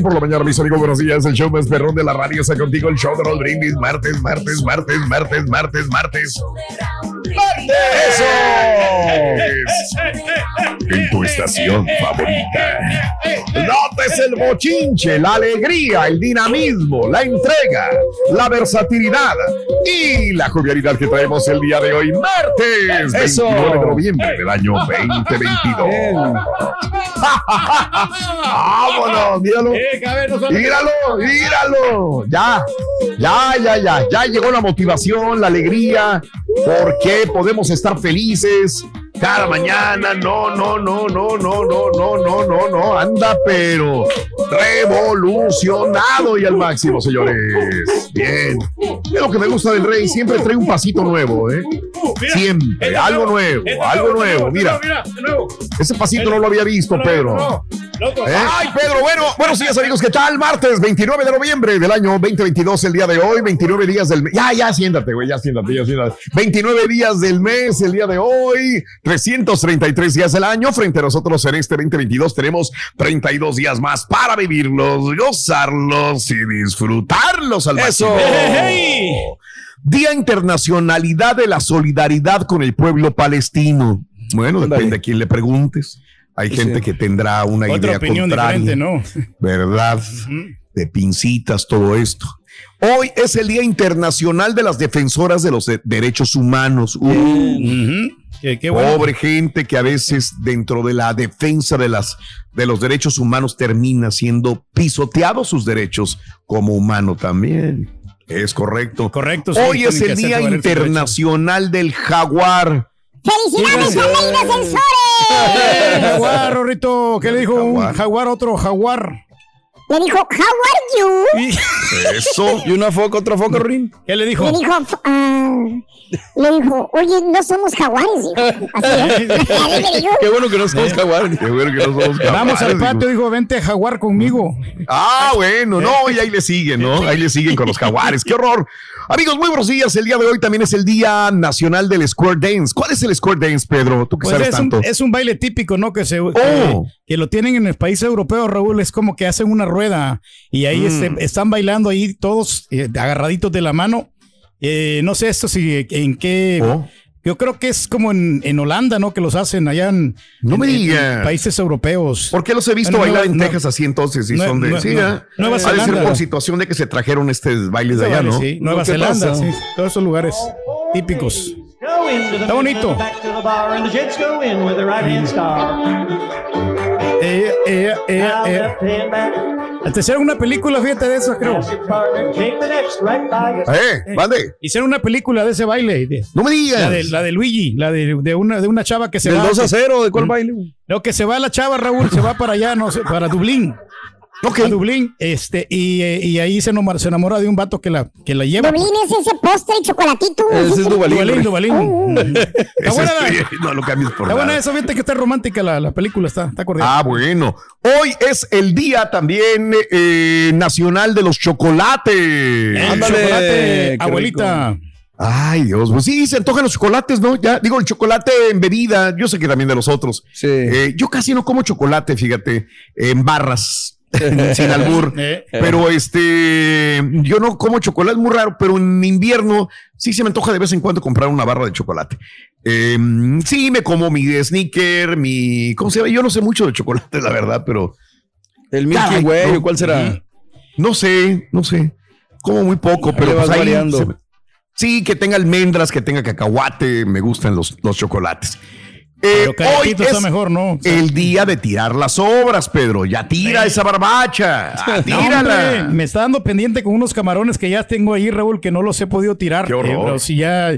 Por la mañana, mis amigos, buenos días. El show más perrón de la radio está contigo. El show de Raúl Brindis. Martes, martes, martes, martes, martes, martes. ¡Eso! En tu estación favorita. Notes el bochinche, la alegría, el dinamismo, la entrega, la versatilidad y la jovialidad que traemos el día de hoy, martes 29 de noviembre del año 2022. ¡Vámonos! Míralo. Míralo, míralo. Ya, ya, ya, ya. Ya llegó la motivación, la alegría. Porque podemos estar felices cada mañana. No, no, no, no, no, no, no, no, no, no. Anda, pero revolucionado y al máximo, señores. Bien. Es lo que me gusta del rey. Siempre trae un pasito nuevo, ¿eh? Siempre. Algo nuevo, algo nuevo. Mira. Ese pasito no lo había visto, Pedro. ¿Eh? Ay, Pedro, bueno, buenos días amigos, ¿qué tal? Martes 29 de noviembre del año 2022, el día de hoy, 29 días del mes. Ya, ya, siéntate, güey, ya siéntate, ya siéntate. 29 días del mes, el día de hoy, 333 días del año. Frente a nosotros en este 2022 tenemos 32 días más para vivirlos, gozarlos y disfrutarlos al máximo. Día Internacionalidad de la Solidaridad con el pueblo palestino. Bueno, depende a quién le preguntes. Hay gente que tendrá una Otra idea opinión contraria, ¿no? ¿verdad? De pincitas, todo esto. Hoy es el Día Internacional de las Defensoras de los de- Derechos Humanos. Uh, Ujú. Qué, qué bueno. Pobre gente que a veces dentro de la defensa de, las, de los derechos humanos termina siendo pisoteados sus derechos como humano también. Es correcto. Correcto. sí, Hoy es el Día. Internacional del Jaguar. ¡Felicidades, Sí, Almeida Sensores! Jaguar, Rorrito. ¿Qué le dijo Jaguar. un jaguar a otro jaguar? Le dijo, How are you? ¿Y Eso. Y una foca, otra foca, Rin. ¿Qué le dijo? Le dijo, ah, le dijo, oye, no somos jaguares, hijo. Así es. Qué bueno que no somos jaguares. Qué bueno que no somos Vamos al jaguares, patio, dijo, vente a jaguar conmigo. Ah, bueno, no, y ahí le siguen, ¿no? Ahí le siguen con los jaguares. ¡Qué horror! Amigos, muy buenos días. El día de hoy también es el Día Nacional del Square Dance. ¿Cuál es el Square Dance, Pedro? Tú que Pues sabes es un, tanto. es un baile típico, ¿no? Que se que, Oh. que lo tienen en el país europeo, Raúl. Es como que hacen una rueda y ahí Mm. este, están bailando ahí todos eh, agarraditos de la mano. Eh, no sé esto si en qué. Oh. Yo creo que es como en, en Holanda, ¿no? Que los hacen allá en, No en- me en- países europeos. ¿Por qué los he visto Bueno, bailar Nueva- en Texas así entonces? Y son de. Sí, Nue- ¿eh? Nueva Ha de ser Zelanda. por situación de que se trajeron estos bailes de allá, ¿no? Sí, Nueva ¿Qué Zelanda, pasa? sí, todos esos lugares típicos. Está bonito. Eh, eh, eh, eh. Te hicieron una película, fíjate de eso, creo. ¡Eh! ¡Mande! Hicieron una película de ese baile. de- ¡No me digas! La de, la de Luigi, la de, de una, de una chava que se Del va. 2 a que- 0, ¿de cuál baile? No, que se va la chava, Raúl, se va para allá, no sé, para Dublín. Ok. a Dublín, este, y, eh, y ahí se enamora, se enamora de un vato que la, que la lleva. Dublín es ese postre y chocolatito. Ese es Duvalín. Está Ese buena, es- no lo cambies por está buena nada. eso, fíjate que está romántica la, la película, está, está cordial. Ah, bueno. Hoy es el día también eh, nacional de los chocolates. El ándale, chocolate, abuelita. Ay, Dios, pues sí, se antojan los chocolates, ¿no? Ya digo, el chocolate en bebida, yo sé que también de los otros. Sí. Eh, yo casi no como chocolate, fíjate, en barras, sin albur. Eh. Pero este, yo no como chocolate, es muy raro, pero en invierno sí se me antoja de vez en cuando comprar una barra de chocolate. Eh, sí, me como mi sneaker, mi, ¿cómo se llama? Yo no sé mucho de chocolate, la verdad, pero El Milky Way, no. ¿cuál será? no sé, no sé. Como muy poco, Ahí pero vas pues ahí variando. se me- sí, que tenga almendras, que tenga cacahuate, me gustan los, los chocolates. Eh, hoy está es mejor, ¿no? O sea, el día de tirar las obras, Pedro. Ya tira esa barbacha. Ah, no, tírala. hombre, me está dando pendiente con unos camarones que ya tengo ahí, Raúl, que no los he podido tirar. Qué horror. Eh, pero si ya,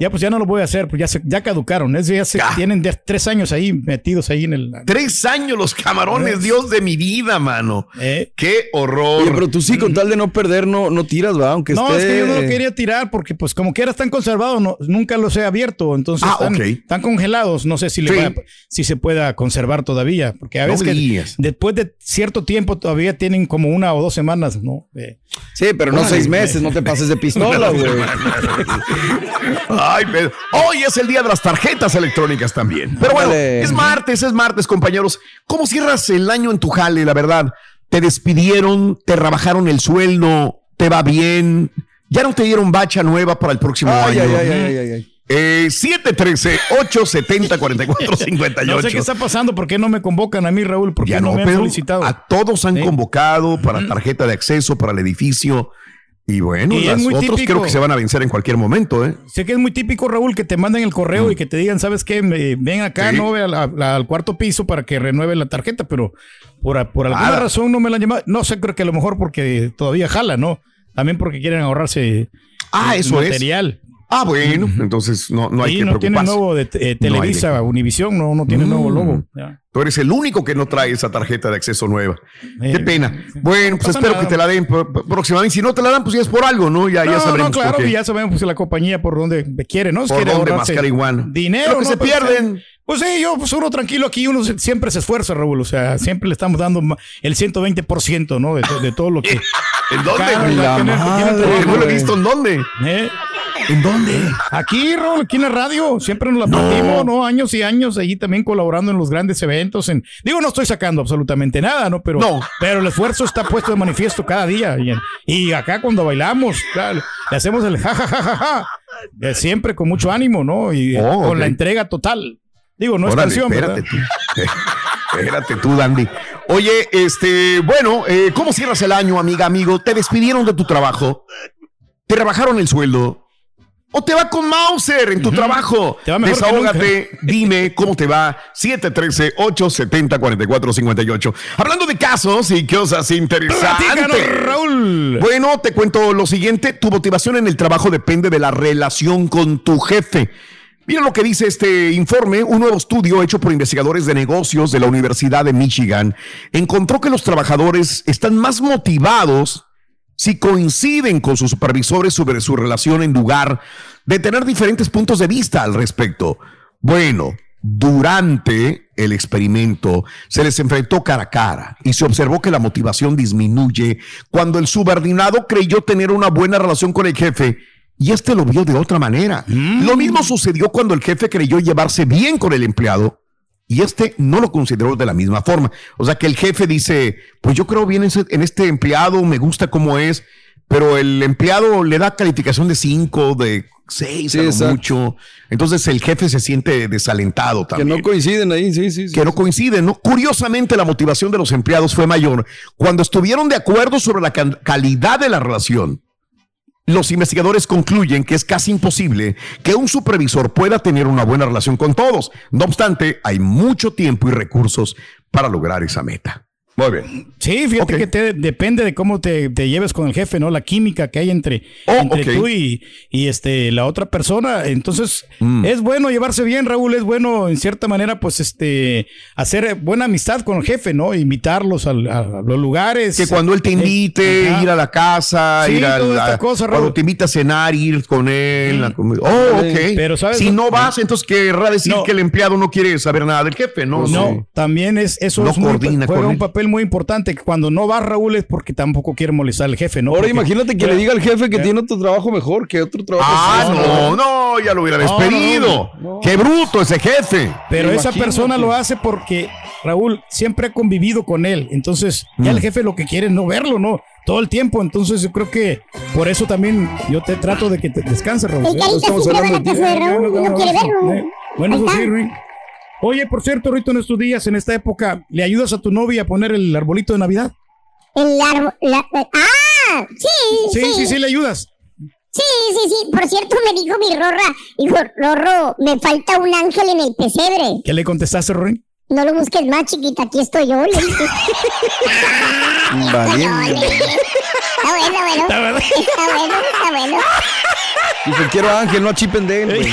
ya pues ya no lo voy a hacer, pues ya, se- ya caducaron. Es, ya se, Ya. tienen ya tres años ahí metidos ahí en el. Tres años los camarones, Dios de mi vida, mano. Eh, Qué horror. Oye, pero tú sí, con tal de no perder, no, no tiras, va, aunque No, esté... es que yo no lo quería tirar porque, pues, como quiera están conservados, no, nunca los he abierto. Entonces, Ah, están, congelados. No sé si, le Sí. vaya- si se pueda conservar todavía. Porque a No veces que después de cierto tiempo todavía tienen como una o dos semanas, ¿no? Eh, Sí, pero no seis meses, no te pases de pistola, güey. Ay, Pedro. Hoy es el día de las tarjetas electrónicas también. Pero bueno, es martes, es martes, compañeros. ¿Cómo cierras el año en tu jale, la verdad? ¿Te despidieron? ¿Te rebajaron el sueldo? ¿Te va bien? ¿Ya no te dieron bacha nueva para el próximo Ay, año? ay, ay, ay, ay, ay. Eh, 713-870-4458. no sé qué está pasando, ¿por qué no me convocan a mí, Raúl? ¿Por qué Ya no, no, me han Pedro. solicitado? A todos han Sí. convocado para tarjeta de acceso, para el edificio. Y bueno, Y las otros típico. creo que se van a vencer en cualquier momento, ¿eh? Sé que es muy típico, Raúl, que te manden el correo y que te digan, ¿sabes qué? Ven acá, Mm. Sí. no ve al, cuarto piso para que renueve la tarjeta, pero por, por alguna razón no me la han llamado. No sé, creo que a lo mejor porque todavía jala, ¿no? También porque quieren ahorrarse Ah, eso es. Ah, bueno, entonces no, no hay Sí, que no tiene preocuparse. nuevo de eh, No de Televisa, qué. Univisión, no, no tiene Mm. nuevo logo. Ya. Tú eres el único que no trae esa tarjeta de acceso nueva. Eh, Qué pena. Bueno, pues espero nada. que te la den próximamente. Si no te la dan, pues ya es por algo, ¿no? Ya, ya no, sabremos no, claro, por qué. y ya sabemos pues, la compañía por dónde quiere, ¿no? Por Quiere dónde mascar iguana. Dinero. Lo que ¿no? se Pero, pierden. Pues sí, yo, pues uno tranquilo aquí, uno siempre se esfuerza, Raúl. O sea, siempre le estamos dando el 120%, ¿no? De, de todo lo que. ¿En dónde? Cada- la tiene- madre, tiene trabajo, no lo he visto en dónde. ¿Eh? ¿En dónde? Aquí, Raúl, aquí en la radio, siempre nos la No. partimos, ¿no? Años y años, allí también colaborando en los grandes eventos. En, digo, no estoy sacando absolutamente nada, ¿no? Pero, No. pero el esfuerzo está puesto de manifiesto cada día. Y, acá cuando bailamos, claro, le hacemos el ja, ja, ja, ja, ja. Eh, Siempre con mucho ánimo, ¿no? Y Oh, con la entrega total. Digo, no es canción, espérate ¿verdad? tú. espérate tú, Dandy. Oye, este, bueno, eh, ¿cómo cierras el año, amiga, amigo? ¿Te despidieron de tu trabajo? ¿Te rebajaron el sueldo? ¿O te va con Mauser en tu trabajo? Te va mejor Desahógate, dime cómo te va. 713-870-4458. Hablando de casos y cosas interesantes. Raúl. Bueno, te cuento lo siguiente. Tu motivación en el trabajo depende de la relación con tu jefe. Mira lo que dice este informe. Un nuevo estudio hecho por investigadores de negocios de la Universidad de Michigan encontró que los trabajadores están más motivados si coinciden con sus supervisores sobre su relación en lugar de tener diferentes puntos de vista al respecto. Bueno, durante el experimento se les enfrentó cara a cara y se observó que la motivación disminuye cuando el subordinado creyó tener una buena relación con el jefe y este lo vio de otra manera. Lo mismo sucedió cuando el jefe creyó llevarse bien con el empleado y este no lo consideró de la misma forma. O sea que el jefe dice, pues yo creo bien en este empleado, me gusta cómo es, pero el empleado le da calificación de 5, de 6, Sí, mucho. Entonces el jefe se siente desalentado Que también no coinciden ahí, sí, sí. sí. que no coinciden, ¿no? Curiosamente, la motivación de los empleados fue mayor cuando estuvieron de acuerdo sobre la calidad de la relación. Los investigadores concluyen que es casi imposible que un supervisor pueda tener una buena relación con todos. No obstante, hay mucho tiempo y recursos para lograr esa meta. Muy bien. Sí, fíjate que te- depende de cómo te, te lleves con el jefe, ¿no? La química que hay entre, Oh, entre tú y, y, este la otra persona. Entonces, Mm. es bueno llevarse bien, Raúl. Es bueno, en cierta manera, pues, este, hacer buena amistad con el jefe, ¿no? Invitarlos a, a los lugares. Que cuando él te invite, Eh, ir a la casa, Sí, ir a toda la, esta cosa, Raúl. cuando te invita a cenar, ir con él. comer. Oh, ok. Pero, ¿sabes? si no vas, entonces querrá decir No. que el empleado no quiere saber nada del jefe, ¿no? No, también es eso No es muy- coordina juega con un él. Papel muy importante. que Cuando no va Raúl es porque tampoco quiere molestar al jefe, ¿no? Ahora Porque- imagínate que le diga al jefe que tiene otro trabajo mejor que otro trabajo. Ah, sí, no, no, ya lo hubiera No, no, despedido. no. Qué bruto ese jefe. Pero esa persona lo hace porque Raúl siempre ha convivido con él. Entonces, ya Mm. el jefe lo que quiere es no verlo, ¿no? Todo el tiempo. Entonces, yo creo que por eso también yo te trato de que te descanses, Raúl. El carita estamos siempre va a la hablando de casa de Ya, Raúl ya, no quiere verlo. Bueno, eso sí, está. Oye, por cierto, ahorita en estos días, en esta época, ¿le ayudas a tu novia a poner el arbolito de Navidad? El árbol. ¡Ah! Sí, Sí, sí. sí, sí, le ayudas. Sí, sí, sí. Por cierto, me dijo mi Rorra. Dijo, Rorro, me falta un ángel en el pesebre. ¿Qué le contestaste, Rory? No lo busques más, chiquita. Aquí estoy yo. Le dije. Valiente. Está bueno, bueno. Está bueno, está bueno. Dice, quiero Ángel, no a Chip and Dale, güey.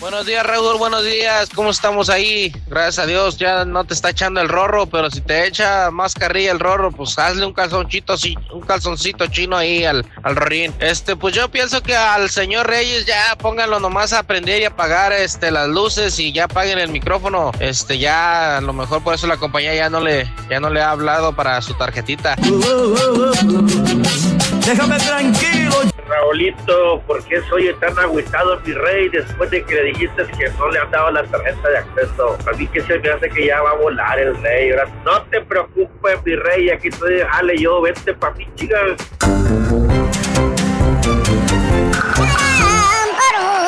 Buenos días, Raúl. Buenos días. ¿Cómo estamos ahí? Gracias a Dios, ya no te está echando el rorro, pero si te echa más carrilla el rorro, pues hazle un calzoncito, un calzoncito chino ahí al, al rorín. Este, pues yo pienso que al señor Reyes ya pónganlo nomás a prender y apagar este las luces y ya apaguen el micrófono. Este, ya a lo mejor por eso la compañía ya no le, ya no le ha hablado para su tarjetita. Déjame tranquilo. Raulito, ¿por qué soy tan agüitado, mi rey, después de que le dijiste que no le han dado la tarjeta de acceso? A mí que se me hace que ya va a volar el rey. Ahora, no te preocupes, mi rey, aquí estoy, jale yo, vente pa' mí, chica.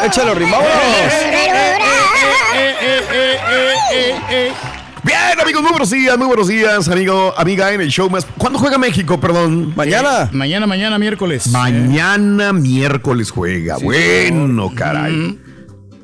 Échalo, ritmo, vámonos. Bien, amigos, muy buenos días, muy buenos días, amigo, amiga en el show más. ¿Cuándo juega México, perdón? Mañana. Mañana, mañana, miércoles. Mañana miércoles juega. bueno, caray.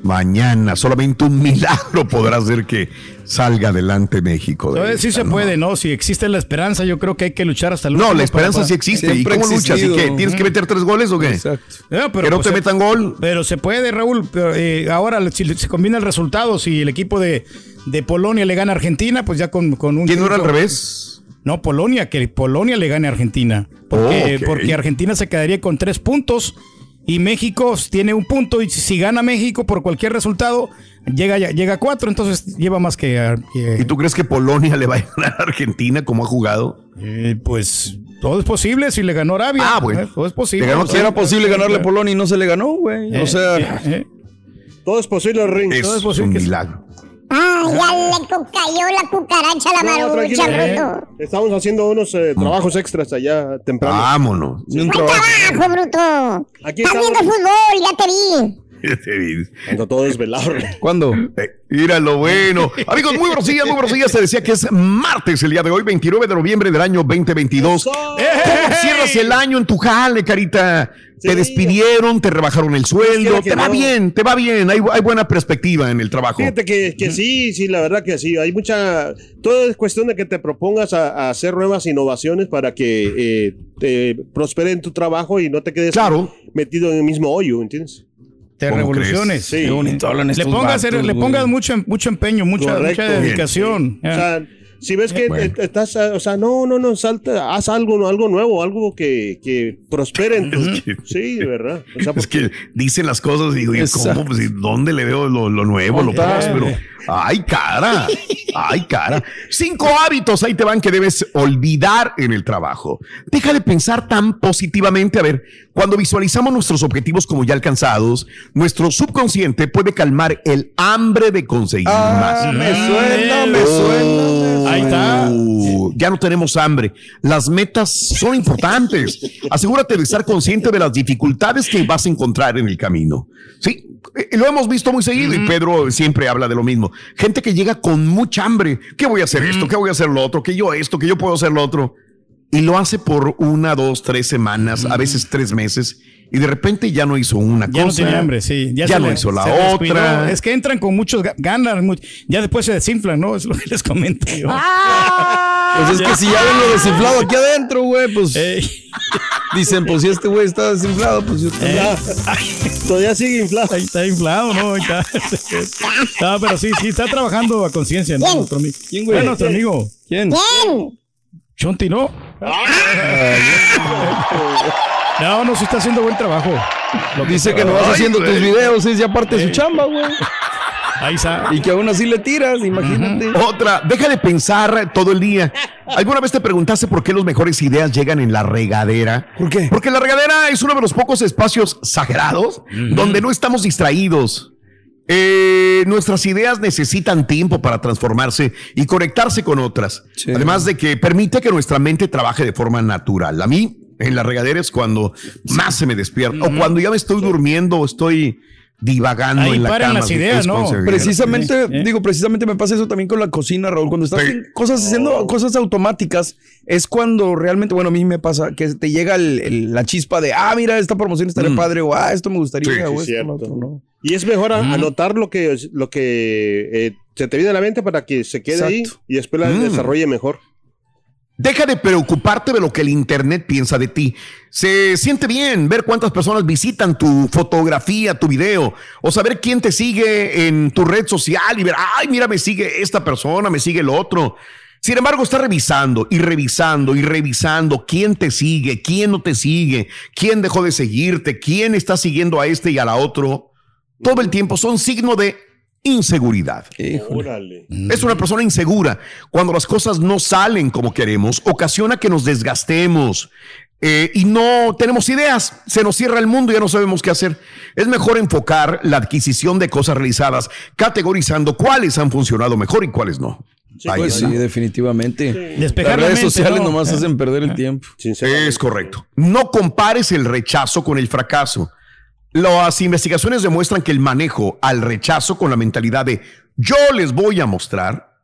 Mañana, solamente un milagro podrá hacer que salga adelante México. de Entonces, sí se ¿no? puede, ¿no? Si existe la esperanza, yo creo que hay que luchar hasta el No, último la esperanza para- sí existe. Siempre ¿Y cómo ha luchas? ¿Y existido. qué? ¿Tienes que meter tres goles o qué? Exacto. Pero que no pues te se- metan gol. Pero se puede, Raúl. Pero, eh, ahora, si se combina el resultado, si el equipo de, de Polonia le gana a Argentina, pues ya con, con un. ¿Quién no era al revés? No, Polonia, que Polonia le gane a Argentina. Porque Argentina se quedaría con tres puntos y México tiene un punto. Y si gana México por cualquier resultado, llega, llega a cuatro. Entonces lleva más que. que- ¿Y tú crees que Polonia le va a ganar a Argentina como ha jugado? eh, pues todo es posible si le ganó Arabia. Ah, bueno. Eh, Todo es posible. Ganó Si era posible ganarle a Polonia y no se le ganó, güey. eh, O sea, eh, eh. Todo es posible, Ring. Es, Todo es posible un que- milagro. Ay, ya le cayó la cucaracha a la No, marucha, bruto. Estamos haciendo unos eh, trabajos extras allá temprano. Vámonos. un ¿Cuál trabajo. trabajo, bruto? Aquí Estás estamos. viendo fútbol, ya te vi. Ando todo desvelado. ¿Cuándo? Eh, Mira lo bueno. Amigos, muy buenos días, muy buenos días. Se decía que es martes el día de hoy, 29 de noviembre del año 2022. ¿Cómo cierras el año en tu jale, carita? Te Sí. despidieron, te rebajaron el sueldo, te va no. bien, te va bien, hay, hay buena perspectiva en el trabajo. Fíjate que, que sí, sí, la verdad que sí. Hay mucha. Todo es cuestión de que te propongas a, a hacer nuevas innovaciones para que eh, te prospere en tu trabajo y no te quedes Claro. metido en el mismo hoyo, ¿entiendes? Te ¿Cómo revoluciones. crees? Sí. Qué bonito hablan Le pongas, vatos, le pongas mucho, mucho empeño, mucha, Correcto. mucha dedicación. O sea, si ves que Bueno. estás, eh, o sea, no, no, no, salta, haz algo, algo nuevo, algo que, que prospere en tu. Es que- Sí, de verdad. O sea, Es que dicen las cosas y digo, ¿y Exacto. ¿cómo? Pues, ¿y ¿Dónde le veo lo, lo nuevo, lo próspero? ¡Ay, cara! Ay, cara. Cinco hábitos ahí te van que debes olvidar en el trabajo. Deja de pensar tan positivamente. A ver, cuando visualizamos nuestros objetivos como ya alcanzados, nuestro subconsciente puede calmar el hambre de conseguir más. Ah, me suena, me suena. Ahí está. Uh, ya no tenemos hambre. Las metas son importantes. Asegúrate de estar consciente de las dificultades que vas a encontrar en el camino. Sí, eh, lo hemos visto muy seguido y Pedro siempre habla de lo mismo. Gente que llega con mucha hambre. ¿Qué voy a hacer esto? ¿Qué voy a hacer lo otro? ¿Que yo esto? ¿Que yo puedo hacer lo otro? Y lo hace por una, dos, tres semanas, a veces tres meses. Y de repente ya no hizo una Ya no cosa. tiene hambre, sí. Ya, no le- hizo la otra. Es que entran con muchos ga- ganas, mu- ya después se desinflan, ¿no? Es lo que les comento yo. Pues es que si ya ven lo desinflado aquí adentro, güey, pues dicen, pues si este güey está desinflado, pues yo también. Todavía sigue inflado. Ahí está inflado, ¿no? Ahí está. No, pero sí, sí, está trabajando a conciencia, ¿no? ¿Quién? Nuestro amigo. ¿Quién, güey? Ah, nuestro amigo. ¿Quién? ¿Quién? Chonti, ¿no? No, no, sí está haciendo buen trabajo. Lo Dice que no vas haciendo güey. tus videos, es ya parte de su chamba, güey. Ahí está. Y que aún así le tiras, imagínate. Otra, deja de pensar todo el día. ¿Alguna vez te preguntaste por qué las mejores ideas llegan en la regadera? ¿Por qué? Porque la regadera es uno de los pocos espacios sagrados donde no estamos distraídos. Eh, nuestras ideas necesitan tiempo para transformarse y conectarse con otras. Sí. Además de que permite que nuestra mente trabaje de forma natural. A mí, en la regadera es cuando más se me despierta. O cuando ya me estoy durmiendo o estoy divagando Ahí en la paran cama. las ideas, ¿no? Precisamente, ¿eh? digo, precisamente me pasa eso también con la cocina, Raúl. Cuando estás Sí. cosas haciendo cosas automáticas, es cuando realmente, bueno, a mí me pasa que te llega el- el- la chispa de, ah, mira, esta promoción estaría padre, o ah, esto me gustaría, Sí, sí, o esto, cierto. lo otro, ¿no? Y es mejor a- anotar lo que, lo que eh, se te viene a la mente para que se quede ahí y después la Mm. desarrolle mejor. Deja de preocuparte de lo que el Internet piensa de ti. Se siente bien ver cuántas personas visitan tu fotografía, tu video, o saber quién te sigue en tu red social y ver, ay, mira, me sigue esta persona, me sigue el otro. Sin embargo, está revisando y revisando y revisando quién te sigue, quién no te sigue, quién dejó de seguirte, quién está siguiendo a este y a la otro. Todo el tiempo son signo de inseguridad. Híjole. Órale. Es una persona insegura. Cuando las cosas no salen como queremos, ocasiona que nos desgastemos eh, y no tenemos ideas. Se nos cierra el mundo y ya no sabemos qué hacer. Es mejor enfocar la adquisición de cosas realizadas, categorizando cuáles han funcionado mejor y cuáles no. Ahí Pues sí, definitivamente. Despejar Las la redes sociales ¿no? nomás hacen perder el tiempo. Sinceramente. Es correcto. No compares el rechazo con el fracaso. Las investigaciones demuestran que el manejo al rechazo con la mentalidad de yo les voy a mostrar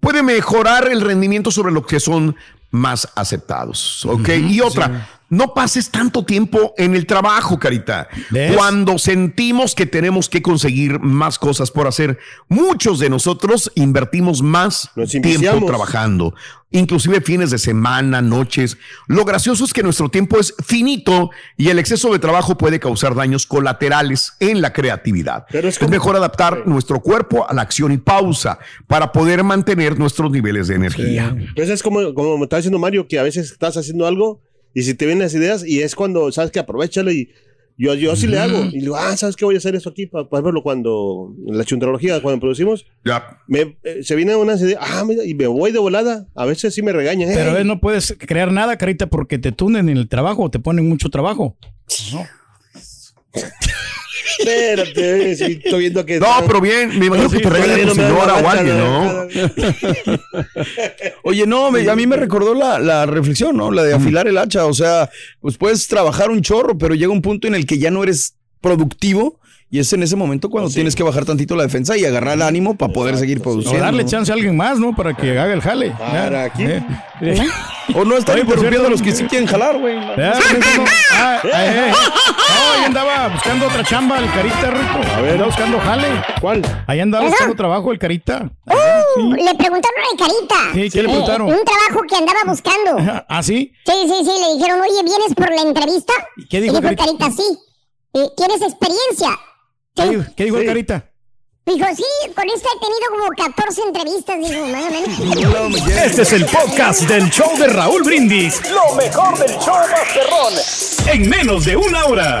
puede mejorar el rendimiento sobre lo que son más aceptados. ¿Ok? y otra, no pases tanto tiempo en el trabajo, Carita. ¿Ves? Cuando sentimos que tenemos que conseguir más cosas por hacer, muchos de nosotros invertimos más Nos tiempo trabajando, inclusive fines de semana, noches. Lo gracioso es que nuestro tiempo es finito y el exceso de trabajo puede causar daños colaterales en la creatividad. Pero es es como- mejor adaptar nuestro cuerpo a la acción y pausa para poder mantener nuestros niveles de energía. Pues es como, como me está diciendo Mario, que a veces estás haciendo algo y si te vienen las ideas y es cuando, sabes que aprovechalo y yo, yo sí le hago. Y digo, ah, ¿sabes qué voy a hacer eso aquí? Para, para verlo cuando, en la chuntrología, cuando producimos, Ya. me, eh, se vienen unas ideas, ah, mira, y me voy de volada. A veces sí me regañan. Pero "Ey, eh, no puedes crear nada, Carita, porque te tunden en el trabajo te ponen mucho trabajo. Espérate, sí, estoy viendo que... No, pero bien, me imagino que te tu señora o alguien, ¿no? Oye, no, me- a mí me recordó la, la reflexión, ¿no? La de afilar el hacha. O sea, pues puedes trabajar un chorro, pero llega un punto en el que ya no eres productivo. Y es en ese momento cuando tienes que bajar tantito la defensa y agarrar el ánimo para poder seguir O produciendo. darle ¿no? chance a alguien más, ¿no? Para que haga el jale. Para aquí. Eh, eh. O no estar interrumpiendo a los que sí quieren jalar, güey. Ah, eh, eh. No, ahí andaba buscando otra chamba el Carita, Rico. A ver. Andaba buscando jale. ¿Cuál? Ahí andaba ¿Eso? buscando trabajo el Carita. Uh, Le preguntaron a Carita. Sí, ¿qué le Eh, preguntaron? un trabajo que andaba buscando. ¿Ah, sí? Sí, sí, sí, le dijeron, oye, ¿vienes por la entrevista? ¿Y qué dijo y dijo Carita? Carita, sí. ¿Tienes experiencia? ¿Qué dijo, qué dijo el. Carita? Dijo, sí, con esta he tenido como 14 entrevistas, dijo, más o menos. Este es el podcast del show de Raúl Brindis. Lo mejor del show Masterrón. En menos de una hora.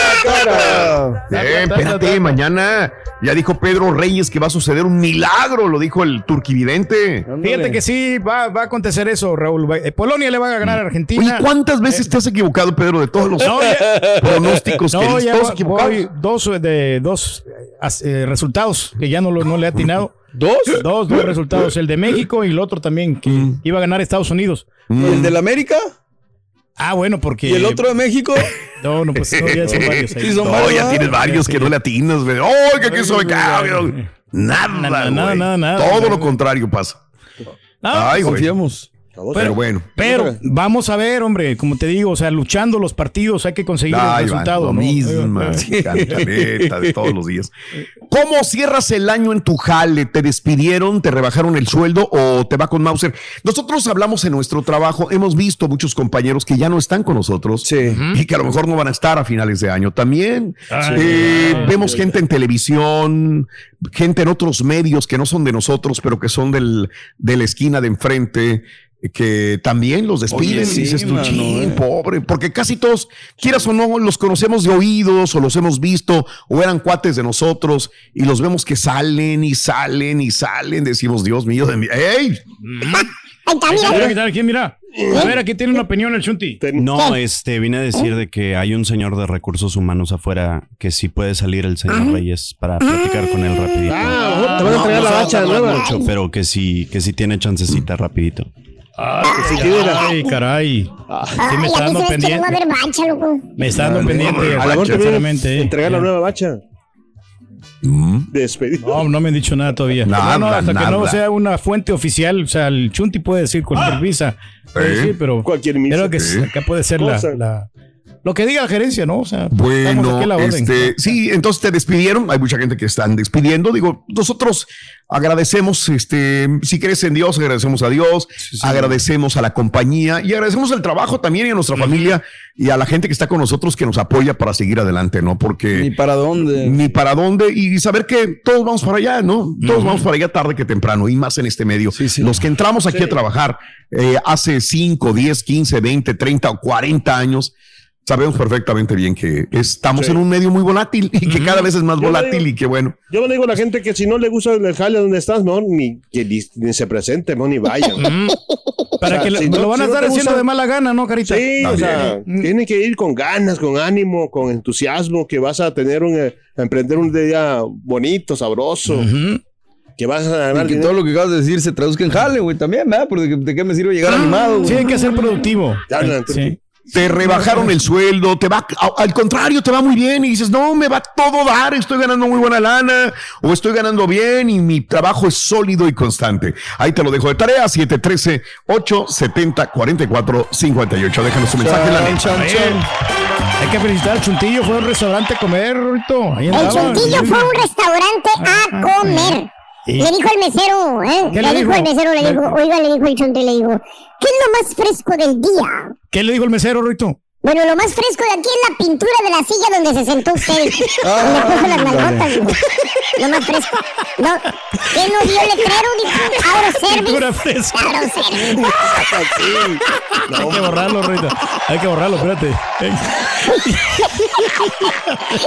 Eh, espérate, mañana ya dijo Pedro Reyes que va a suceder un milagro, lo dijo el turquividente. Fíjate que sí, va, va a acontecer eso, Raúl. Eh, Polonia le va a ganar a Argentina. Oye, ¿cuántas veces te has equivocado, Pedro, de todos los No, ya- pronósticos que No, ya Todos voy- equivocados. voy dos eh, de dos eh, eh, resultados que ya no, lo- no le ha atinado. ¿Dos? Dos, dos resultados. El de México y el otro también, que Mm. iba a ganar Estados Unidos. ¿El del América? Ah, bueno, porque. ¿Y el otro de México? No, no, pues no, ya son varios. ahí. Sí, son No, varios, ya tienes varios que no le atinas, güey. ¡Oh, que aquí soy! cabrón! Nada, Nada, nada, nada, nada. Todo lo contrario pasa. No, Ay, güey. Confiamos. Pero bueno. Pero vamos a ver, hombre, como te digo, o sea, luchando los partidos hay que conseguir el va, resultado. lo ¿no? mismo, cantaleta de todos los días. ¿Cómo cierras el año en tu jale? ¿Te despidieron, te rebajaron el sueldo o te va con Mauser? Nosotros hablamos en nuestro trabajo, hemos visto muchos compañeros que ya no están con nosotros y que a lo mejor no van a estar a finales de año también. Ay, Eh, ay, vemos ay, gente en televisión, gente en otros medios que no son de nosotros, pero que son del, de la esquina de enfrente. Que también los despiden, Oye, sí, dices tú, mano, "Chin, eh". pobre, porque casi todos, quieras o no, los conocemos de oídos o los hemos visto o eran cuates de nosotros y los vemos que salen y salen y salen. Decimos, Dios mío, de mí. ¡Ey! ¿quién mira? A ver, aquí tiene una opinión el Chunti. No, este, vine a decir de que hay un señor de recursos humanos afuera que sí puede salir el señor Reyes para platicar con él rapidito. Ah, te van a entregar la se va a bacha tardar nueva. mucho, pero que sí, que sí tiene chancecita rapidito. Si quiera. Ay, caray. Sí, me está dando se me hace que no va a pendiente. haber bacha, loco. Me está dando pendiente. A lo sinceramente. eh. entregar la nueva bacha. Despedido. No, no me han dicho nada todavía. Nada, no, no, hasta que no sea una fuente oficial. O sea, el Chunti puede decir cualquier visa. Puede decir, pero Cualquier misa. creo que Sí. acá puede ser la- lo que diga la gerencia, ¿no? O sea, Bueno, aquí la orden. este, sí, entonces te despidieron. Hay mucha gente que están despidiendo. Digo, nosotros agradecemos, este, si crees en Dios, agradecemos a Dios, agradecemos a la compañía y agradecemos el trabajo también y a nuestra familia y a la gente que está con nosotros que nos apoya para seguir adelante, ¿no? Porque ¿Ni para dónde? ni para dónde y saber que todos vamos para allá, ¿no? Todos vamos para allá tarde que temprano y más en este medio. Sí, sí. Los que entramos aquí a trabajar eh, hace 5, 10, 15, 20, 30 o 40 años, sabemos perfectamente bien que estamos Sí. en un medio muy volátil y que cada vez es más Yo volátil digo- y que bueno. Yo le digo a la gente que si no le gusta el jale donde estás, no, ni que ni, ni se presente, no, ni vayan. Para O sea, que lo- si me no- lo van si a estar haciendo gusta- de mala gana, ¿no, Carita? Sí, o sea, Mm. tienen que ir con ganas, con ánimo, con entusiasmo, que vas a tener un, eh, a emprender un día bonito, sabroso, que vas a Y ganar que dinero. todo lo que acabas de decir se traduzca en jale, güey, también, ¿verdad? Porque de, qué me sirve llegar animado, güey. Sí, hay que ser productivo. Sí. Te rebajaron el sueldo, te va, al contrario, te va muy bien y dices, no, me va todo dar, estoy ganando muy buena lana o estoy ganando bien y mi trabajo es sólido y constante. Ahí te lo dejo de tarea, 713-870-4458. Déjanos tu mensaje en la. Hay que felicitar al Chuntillo, fue a un restaurante a comer, Rito. Ahí El chuntillo fue a un restaurante a comer. ¿Y? Le dijo el mesero, ¿eh? ¿Qué Le le dijo el dijo? mesero, le Le- dijo, oiga, le dijo el chuntillo, le dijo, ¿qué es lo más fresco del día? ¿Qué le dijo el mesero, Rito? Bueno, lo más fresco de aquí es la pintura de la silla donde se sentó usted. Ah, donde puso las nalgotas. Lo más fresco. No, ¿qué no el letrero? Dijo, Auro Pintura Service. fresca. Auro Service. Hay que borrarlo, Rito. Hay que borrarlo, espérate.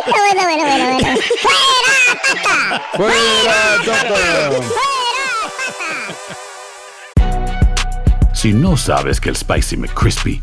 Bueno, bueno, bueno, bueno. ¡Fuera, tata! ¡Fuera, Tata! Si no sabes que el Spicy McCrispy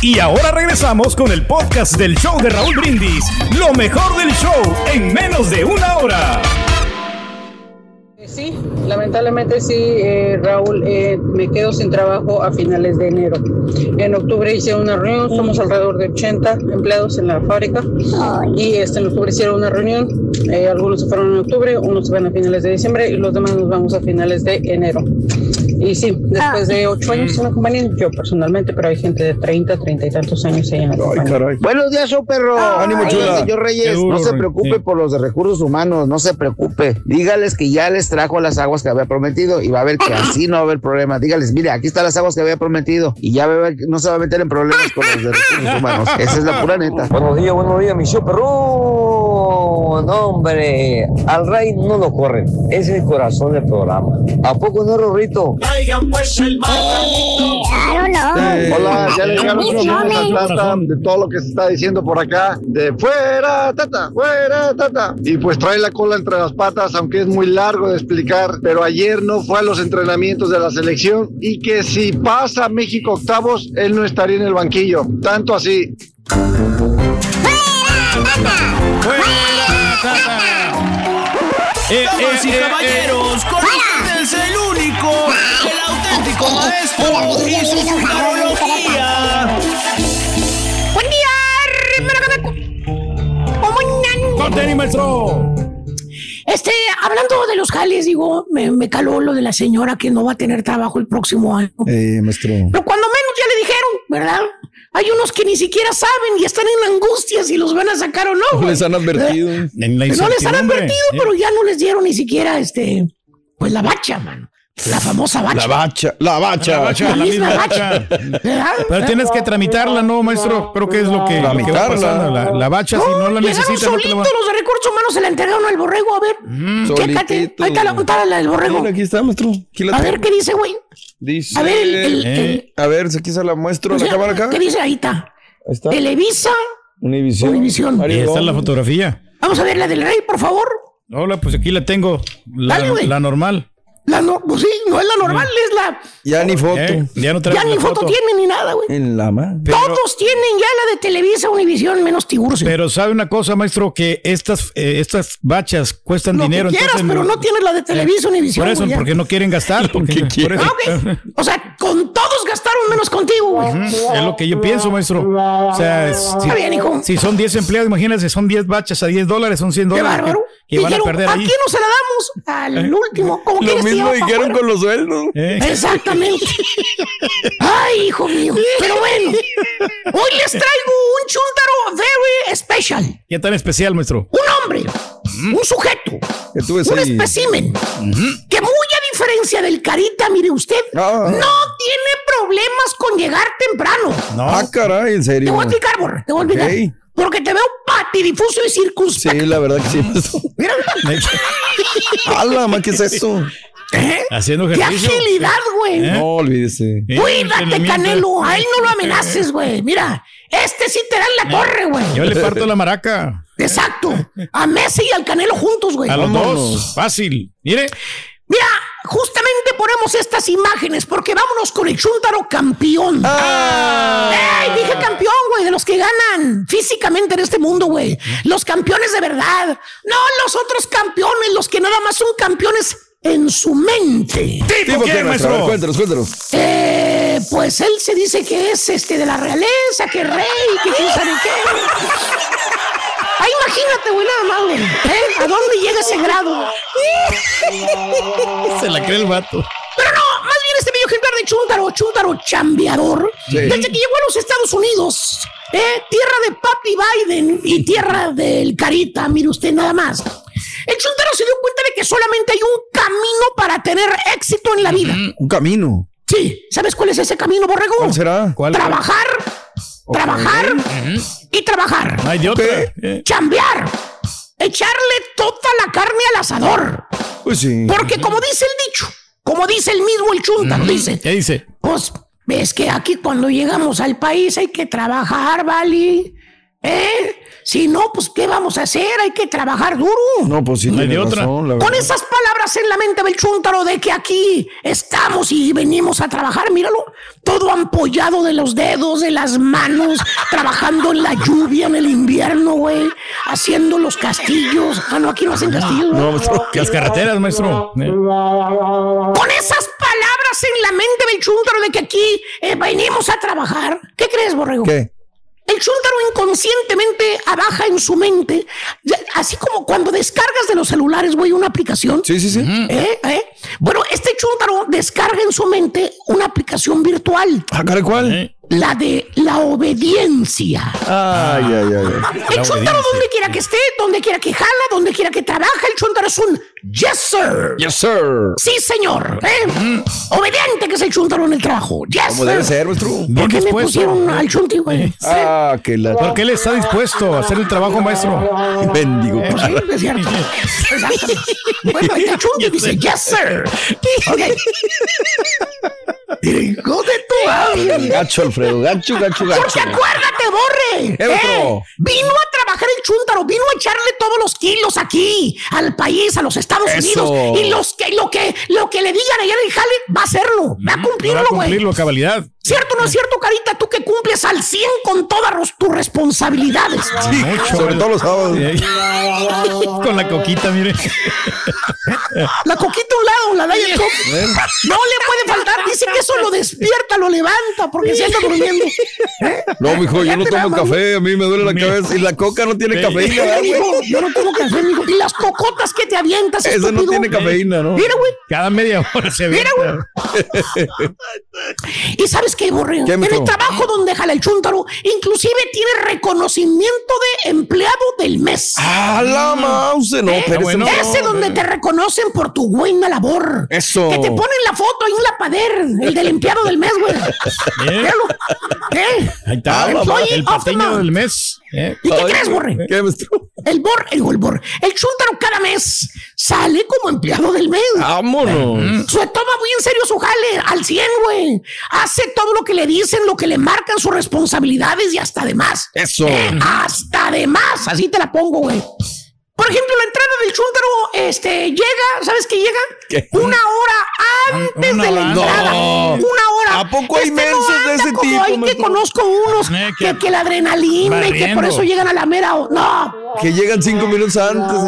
Y ahora regresamos con el podcast del show de Raúl Brindis. Lo mejor del show en menos de una hora. Sí, lamentablemente sí, eh, Raúl, eh, me quedo sin trabajo a finales de enero. En octubre hice una reunión, somos alrededor de 80 empleados en la fábrica y este, en octubre hicieron una reunión, eh, algunos se fueron en octubre, unos se van a finales de diciembre y los demás nos vamos a finales de enero. Y sí, después de ocho años en la compañía, yo personalmente, pero hay gente de 30, 30 y tantos años ahí en la compañía. Buenos días, show perro. Ánimo, chula. señor Reyes, duro, no se preocupe Sí. por los de recursos humanos, no se preocupe. Dígales que ya les trajo las aguas que había prometido y va a ver que así no va a haber problema. Dígales, mire, aquí están las aguas que había prometido y ya va a ver que no se va a meter en problemas con los de recursos humanos. Esa es la pura neta. Buenos días, buenos días, mi show perro. No, hombre, al rey no lo corren. Ese es el corazón del programa. ¿A poco no, Rorrito? Traigan pues el Claro, no. Hola, ya le llegaron números hombre. a Atlanta de todo lo que se está diciendo por acá, de fuera, tata, fuera, tata. Y pues trae la cola entre las patas, aunque es muy largo de explicar, pero ayer no fue a los entrenamientos de la selección y que si pasa México octavos, él no estaría en el banquillo. Tanto así. Eh, Damas y eh, eh, caballeros, con ustedes el único, su futurología. Buen día. ¡Conteni, maestro! Este, hablando de los jales, digo, me, me caló lo de la señora que no va a tener trabajo el próximo año. Eh, maestro. Pero cuando menos ya le dijeron, ¿verdad? Hay unos que ni siquiera saben y están en angustia si los van a sacar o no. No les han advertido. En la No les han advertido, pero ya no les dieron ni siquiera este, pues la bacha, mano. La famosa bacha. La bacha, la bacha. La bacha, la misma bacha. Pero tienes que tramitarla, ¿no, maestro? Creo que es lo que, lo que va pasando. La, la bacha, si no la necesitas, no te la solitos van- los de recursos humanos, se la entregaron al borrego. A ver, Mm. Ahí está la puntada del borrego. Mira, aquí está, maestro. Aquí la A tengo. ver, ¿qué dice, güey? Dice. A ver, el- el- el- A ver, aquí se la muestro O a la cámara acá. ¿Qué dice? Ahí está. Ahí está. Televisa. Univisión. Univisión. Ahí está la fotografía. Vamos a ver la del rey, por favor. Hola, pues aquí la tengo. La, Dale, güey. la normal. La no, pues sí, no es la normal, es la. Ya ni foto. Eh, ya no Ya ni foto tiene ni nada, güey. En la mano. Todos tienen ya la de Televisa, Univisión, menos Tiburcio. Pero sabe una cosa, maestro, que estas, eh, estas bachas cuestan Lo que dinero. quieras, entonces pero no tienes la de Televisa, Univisión. Por eso, ya. porque no quieren gastar. Porque, por eso. O sea, con todos gastaron menos contigo, güey. Es lo que yo pienso, maestro. O sea, es- si, Está bien, hijo. si son 10 empleados, imagínense, son 10 bachas a 10 dólares, son 100 Qué dólares que, bárbaro. que van a Dijeron, perder ¿a quién no se la damos? Al último. ¿Cómo Lo quieres que pa' dijeron con los sueldos. Eh. Exactamente. Ay, hijo mío. Pero bueno, hoy les traigo un chúntaro very special. ¿Qué tan especial, maestro? Un hombre, un sujeto, Que tú ves un ahí. espécimen que muy a diferencia del carita, mire usted, Ah. no tiene problemas con llegar temprano. Ah, caray, en Te serio. voy a explicar, borre, te voy a explicar. Porque te veo patidifuso y circunspecto. Sí, la verdad que sí. Mira, ¡Hala, ma! ¿Qué es eso? ¿Eh? Haciendo ¡Qué ejercicio. agilidad, güey! No, olvídese. Eh, Cuídate. Canelo. A él no lo amenaces, güey. Mira, este sí te da en la torre, güey. Yo le parto la maraca. Exacto. A Messi y al Canelo juntos, güey. A los Vámonos. dos. Fácil. Mire. Mira, justamente ponemos estas imágenes porque vámonos con el Chuntaro campeón. Ah. ¡Ey! Dije campeón, güey, de los que ganan físicamente en este mundo, güey. Los campeones de verdad. No los otros campeones, los que nada más son campeones en su mente. ¿Tipo qué, maestro? Ver, cuéntanos, cuéntanos. Eh, pues él se dice que es este de la realeza, que rey, que quién sabe qué. Ah, imagínate, güey, nada más, güey. ¿eh? ¿A dónde llega ese grado? Se la cree el vato. Pero no, más bien este medio ejemplar de Chuntaro, Chuntaro chambeador, Sí. desde que llegó a los Estados Unidos, ¿eh? tierra de Papi Biden y tierra del Carita, mire usted nada más. El Chuntaro se dio cuenta de que solamente hay un camino para tener éxito en la vida. Un camino. Sí, ¿sabes cuál es ese camino, borrego? ¿Cuál será? ¿Cuál? Trabajar, trabajar y trabajar. No hay de otra. Ok. Eh, Chambear. Echarle toda la carne al asador. Pues sí. Porque como dice el dicho, como dice el mismo el Chuntaro, dice, ¿Qué dice? pues ves que aquí cuando llegamos al país hay que trabajar, ¿vale? ¿Eh? Si no, pues, ¿qué vamos a hacer? Hay que trabajar duro. No, pues sí, No hay tiene otra. razón, la Con esas palabras en la mente del chúntaro de que aquí estamos y venimos a trabajar, míralo, todo ampollado de los dedos, de las manos, trabajando en la lluvia, en el invierno, güey, haciendo los castillos. Ah, no, aquí no hacen castillos. No, maestro. Las carreteras, maestro. Eh. Con esas palabras en la mente del chúntaro de que aquí eh, venimos a trabajar, ¿qué crees, Borrego? ¿Qué? El chúntaro inconscientemente abaja en su mente, así como cuando descargas de los celulares, güey, una aplicación. Sí, sí, sí. ¿Eh? ¿Eh? Bueno, este chúntaro descarga en su mente una aplicación virtual. Ah, caray, ¿cuál? La de la obediencia. Ay, ay, ay. El chúntaro donde quiera que esté, donde quiera que jala, donde quiera que trabaja, el chúntaro es un yes sir. Yes, sir. Sí, señor. ¿eh? Obediente que es el chúntaro en el trabajo. Yes Como debe sir. ser, maestro. ¿Por qué me pusieron al chunti, güey? Ah, que la. Porque él está dispuesto a hacer el trabajo, maestro. Bendigo. Pues sí, es cierto. Bueno, ahí el chunti dice, yes, sir. Ok. Hijo de tu madre. Gacho, Alfredo. Gacho, gacho, Porque gacho. acuérdate, borre. ¿Qué otro? Vino a trabajar el chúntaro, vino a echarle todos los kilos aquí, al país, a los Estados Eso. Unidos. Y los que, lo que, lo que le digan allá en el jale, va a hacerlo. Va a Va cumplirlo, a güey. cumplirlo a cabalidad. ¿Cierto o no es cierto, Carita? Tú que cumples al 100 con todas tus responsabilidades. Mucho. Sobre todo los sábados. Con la coquita, mire. La coquita a un lado, la Diet Coke. No le puede faltar. Dice que eso lo despierta, lo levanta, porque se anda durmiendo. No, mijo, yo no tomo café. A mí me duele la cabeza. Y la coca no tiene cafeína, ¿verdad, güey? Mijo, yo no tomo café, mijo. Y las cocotas que te avientas, Esa no tiene cafeína, ¿no? Mira, güey. Cada media hora se ve. Mira, ¿Y sabes qué, Borrego? ¿Qué, en el trabajo donde jala el chúntaro, inclusive tiene reconocimiento de empleado del mes. Ah, la mouse. No, ¿Eh? pero bueno. Ese donde te reconocen por tu buena labor. Eso. Que te ponen la foto ahí en la pader, el del empleado del mes, güey. Míralo. ¿Eh? Ahí está. Ah, Employee el of the patiño month. del mes. Eh. ¿Y qué crees, Borre? ¿Qué? El bor, el, el bor, el chúntaro cada mes sale como empleado del mes. Vámonos. Se toma muy en serio su jale, al 100, güey. Hace todo lo que le dicen, lo que le marcan sus responsabilidades y hasta de más. Eso. Eh, hasta de más, así te la pongo, güey. Por ejemplo, la entrada del chúntaro, este, llega, ¿sabes qué llega? ¿Qué? Una hora antes Una de la entrada. No. Una hora. ¿A poco hay Este no mensos de ese como tipo, ahí que conozco unos Eh, que, que- que la adrenalina y que por eso llegan a la mera. No, Que llegan cinco minutos antes.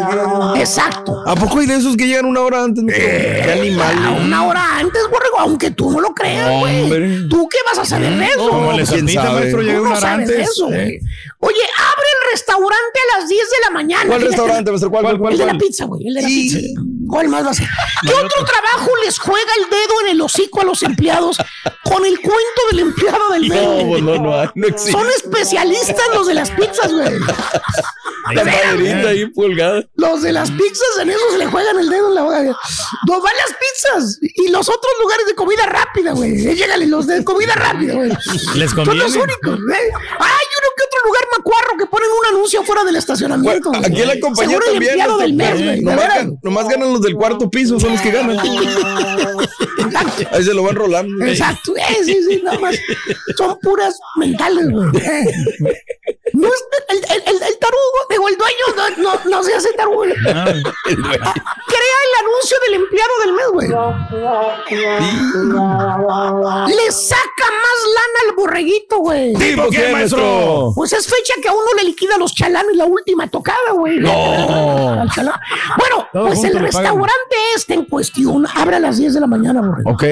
exacto. ¿A poco hay de esos que llegan una hora antes? mijo? Qué animal. Una hora antes, borrego, aunque tú no lo creas, güey. ¿Tú qué vas a saber de eso? Como le ¿quién zapita, sabe? maestro, llega no una hora antes. eso. Eh. Oye, abre el restaurante a las 10 de la mañana. ¿Cuál Fíjate. Maestro? ¿Cuál, cuál, cuál? El de la pizza, güey. El de la Y- pizza. ¿Cuál más va a ser? ¿Qué otro trabajo les juega el dedo en el hocico a los empleados con el cuento del empleado del mes? No, güey? pues no, no hay, no existe. Son especialistas los de las pizzas, güey. La maderita ahí pulgada. Los de las pizzas en eso se le juegan el dedo en la boca. No van las pizzas y los otros lugares de comida rápida, güey. Eh, Llégale, los de comida rápida, güey. Les Son conviene. los únicos, güey. Hay uno que otro lugar macuarro fuera del estacionamiento. güey. Aquí la compañía Seguro el también. empleado del mes, güey. nomás, gan- nomás ganan los del cuarto piso, son los que ganan. Ahí se lo van rolando. Exacto, eh, sí, sí, nada más. Son puras mentales, güey. No es, el, el, el, el tarugo, digo, el dueño no, no, no se hace tarugo. Crea el anuncio del empleado del mes, güey. Le saca más lana al borreguito, güey. ¿Tipo qué, maestro? Pues es fecha que a uno le liquida los chalanes la última tocada, güey. No. Bueno, Todo pues el restaurante este en cuestión abre a las 10 de la mañana, borrego. Ok.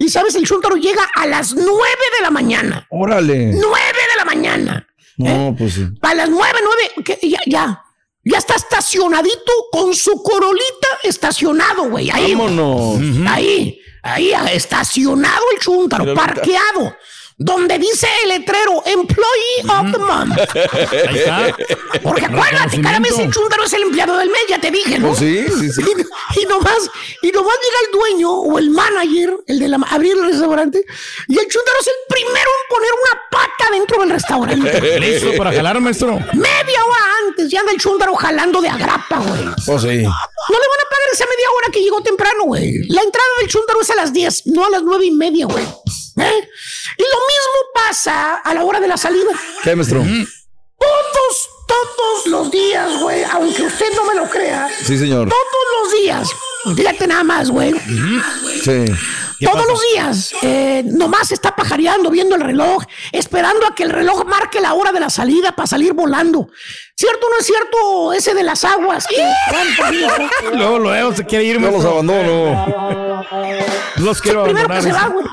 Y sabes, el chúntaro llega a las 9 de la mañana. Órale. 9 de la mañana. No, pues sí. A las 9, 9, que ya, ya. Ya está estacionadito con su corolita estacionado, güey. Ahí. Vámonos. Ahí, ahí, estacionado el chúntaro, parqueado. Donde dice el letrero Employee of the Month. Ahí está. Porque acuérdate, cada mes el chúntaro es el empleado del mes, ya te dije, ¿no? Pues sí, sí, sí. Y, y nomás, y nomás llega el dueño o el manager, el de la, abrir el restaurante, y el chúntaro es el primero en poner una pata dentro del restaurante. Listo para jalar, maestro. Media hora antes ya anda el chúndaro jalando de agrapa, güey. No Pues sí. le van a pagar esa media hora que llegó temprano, güey. La entrada del chúndaro es a las 10, no a las nueve y media, güey. ¿Eh? Y lo mismo pasa a la hora de la salida. ¿Qué, maestro? Todos, todos los días, güey, aunque usted no me lo crea. Sí, señor. Todos los días. Fíjate nada más, güey. Sí. Todos los días, eh, nomás está pajareando, viendo el reloj, esperando a que el reloj marque la hora de la salida para salir volando. ¿Cierto o no es cierto ese de las aguas? ¿no? Luego, luego se quiere ir. Yo los abandono. Los quiero el primero que abandonar. se va, güey.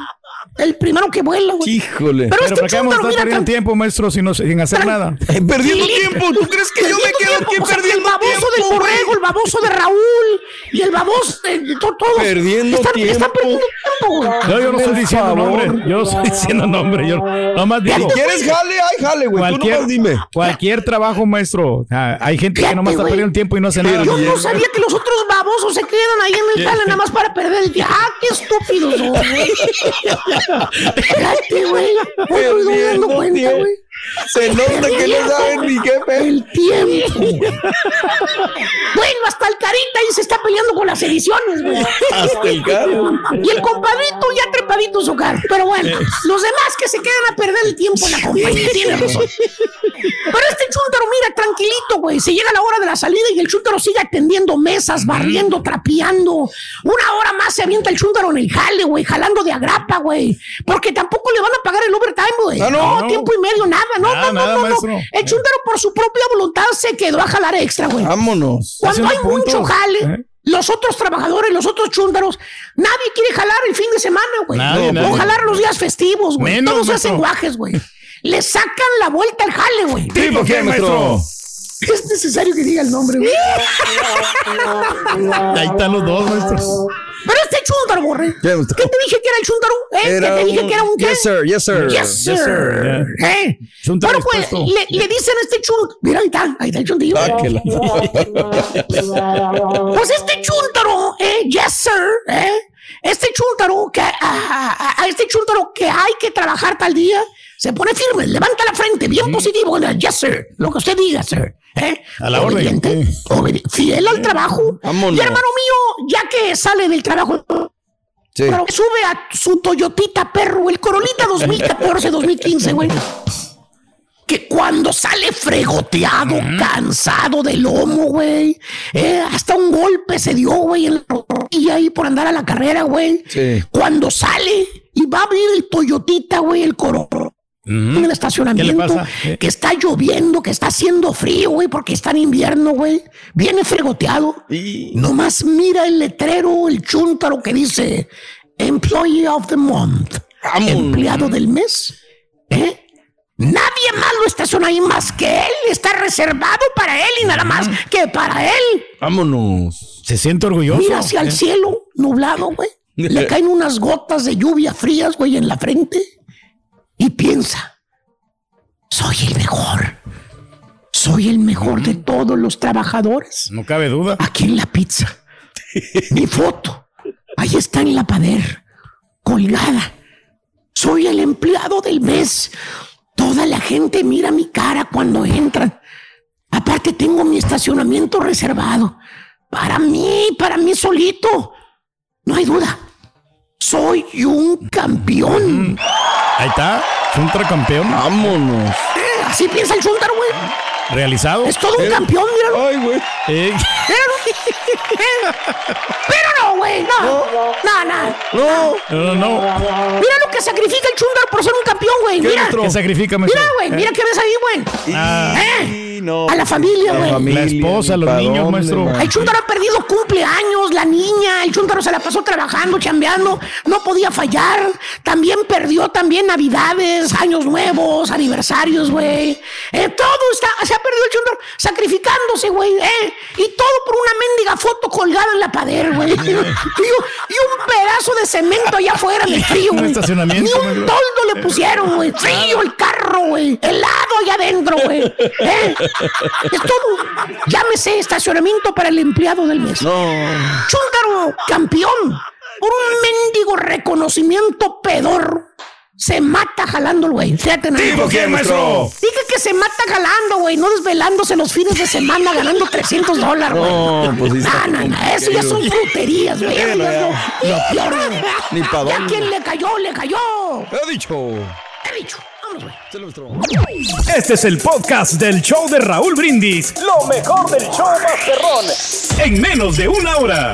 El primero que vuela, güey. Híjole. Pero Pero este ¿para qué vamos a chúntaro, estar mira, perdiendo tiempo, maestro, sin, no- sin hacer nada? perdiendo Sí. tiempo. ¿Tú crees que yo me Perdiendo quedo aquí o sea, perdiendo El baboso tiempo, del borrego, el baboso de Raúl y el baboso de, de to- todos. Perdiendo están, tiempo. Están perdiendo tiempo, güey. No, yo no estoy diciendo nombre. Yo no estoy diciendo nombre. Yo nomás digo. Si quieres jale, ay, jale, güey. Tú nomás dime. cualquier trabajo, maestro. Ah, hay gente que nomás está güey. perdiendo tiempo y no hace nada. Yo no sabía que los otros babosos se quedan ahí en el jale nada más para perder el día. ¡Ah, qué estúpidos güey! Fíjate, güey. Me estoy dando cuenta, güey. Se nota que no saben ni qué. El tiempo. bueno, hasta el carita ahí se está peleando con las ediciones, güey. Hasta el carro. Y el compadrito ya trepadito su carro. Pero bueno, los demás que se quedan a perder el tiempo en la compañía. Tiene razón. Pero este chúntaro, mira, tranquilito, güey. Se llega la hora de la salida y el chúntaro sigue atendiendo mesas, barriendo, trapeando. Una hora más se avienta el chúntaro en el jale, güey, jalando de agrapa, güey. Porque tampoco le van a pagar el overtime, güey. Ah, no, no. tiempo y medio, nada. No, Nada, no, no, nada, no, maestro. El chúntaro por su propia voluntad se quedó a jalar extra, güey. Vámonos. Cuando hay mucho jale, ¿Eh? los otros trabajadores, los otros chúntaros, nadie quiere jalar el fin de semana, güey. Nadie, o nadie. jalar los días festivos, güey. Menos, Todos hacen guajes, güey. Le sacan la vuelta al jale, güey. ¿Tipo qué, maestro? Es necesario que diga el nombre, güey. Ahí están los dos, maestro. Pero este chúntaro, borre. ¿Qué, te dije que era el chúntaro? ¿Eh? Era ¿Qué te dije un- que era un qué? Yes, sir, yes, sir. Yes, sir. Yes, sir, ¿Eh? Chúntaro Bueno, pues, le, le dicen a este chúntaro. Mira, ahí está, ahí está el chuntillo. Ah, la- Pues este chúntaro, eh, yes sir, eh, este chúntaro que a, a- a este chúntaro que hay que trabajar tal día, se pone firme, levanta la frente, bien positivo, yes sir, lo que usted diga, sir, eh, A la orden. obediente, fiel al trabajo. Vámonos. Y hermano mío, ya que sale del trabajo, Sí. pero sube a su Toyotita perro, el Corolita 2014-2015, güey. Que cuando sale fregoteado, cansado del lomo, güey. eh, hasta un golpe se dio, güey, en la rodilla ahí por andar a la carrera, güey. Sí. Cuando sale y va a abrir el Toyotita, güey, el En el estacionamiento, que está lloviendo, que está haciendo frío, güey, porque está en invierno, güey. Viene fregoteado. Y- Nomás mira el letrero, el chúntaro que dice Employee of the Month. Empleado del mes. ¿Eh? Nadie más lo estaciona ahí más que él. Está reservado para él y nada más que para él. Vámonos. Se siente orgulloso. Mira hacia el Eh, cielo, nublado, güey. Le caen unas gotas de lluvia frías, güey, en la frente. Y piensa, soy el mejor. Soy el mejor de todos los trabajadores. No cabe duda. Aquí en la pizza. Mi foto. Ahí está en la pader. Colgada. Soy el empleado del mes. Toda la gente mira mi cara cuando entran. Aparte tengo mi estacionamiento reservado. Para mí, para mí solito. No hay duda. Soy un campeón. Ahí está. Chúntaro campeón. Vámonos. Eh, Así piensa el chúntaro, güey. Realizado. Es todo un campeón, míralo. Ay, güey. Eh, Míralo. Pero no, güey, no. No, no. No. no, no. Mira lo que sacrifica el chúndaro por ser un campeón, güey. ¿Qué, Mira. ¿Qué sacrifica, maestro? Mira, güey, mira qué ves ahí, güey. Ah. ¿Eh? No. A la familia, La güey. familia, La esposa, los niños, dónde, maestro. man. El chúndaro ha perdido cumpleaños, la niña, el chúndaro se la pasó trabajando, chambeando, no podía fallar. También perdió también navidades, años nuevos, aniversarios, güey. Eh, todo está, se ha perdido el chúndaro sacrificándose, güey, eh. Y todo por una mendiga foto colgada en la pader, güey. y, un- y un pedazo de cemento allá afuera en el frío, güey. estacionamiento, Ni un toldo le pusieron, güey. Frío el carro, güey. Helado allá adentro, güey. ¿Eh? Es todo. Llámese estacionamiento para el empleado del mes. No. Campeón, por un mendigo reconocimiento pedor, se mata jalando el güey. Fíjate. ¿Tipo qué, maestro? Dije que se mata jalando, güey, no desvelándose los fines de semana ganando 300 dólares, güey. No, pues sí No, no, no, eso ya son fruterías, güey. Eso ya. Ni pa' Ya dónde. quien le cayó, le cayó. He dicho. He dicho. Este es el podcast del show de Raúl Brindis. Lo mejor del show Masterrón. En menos de una hora.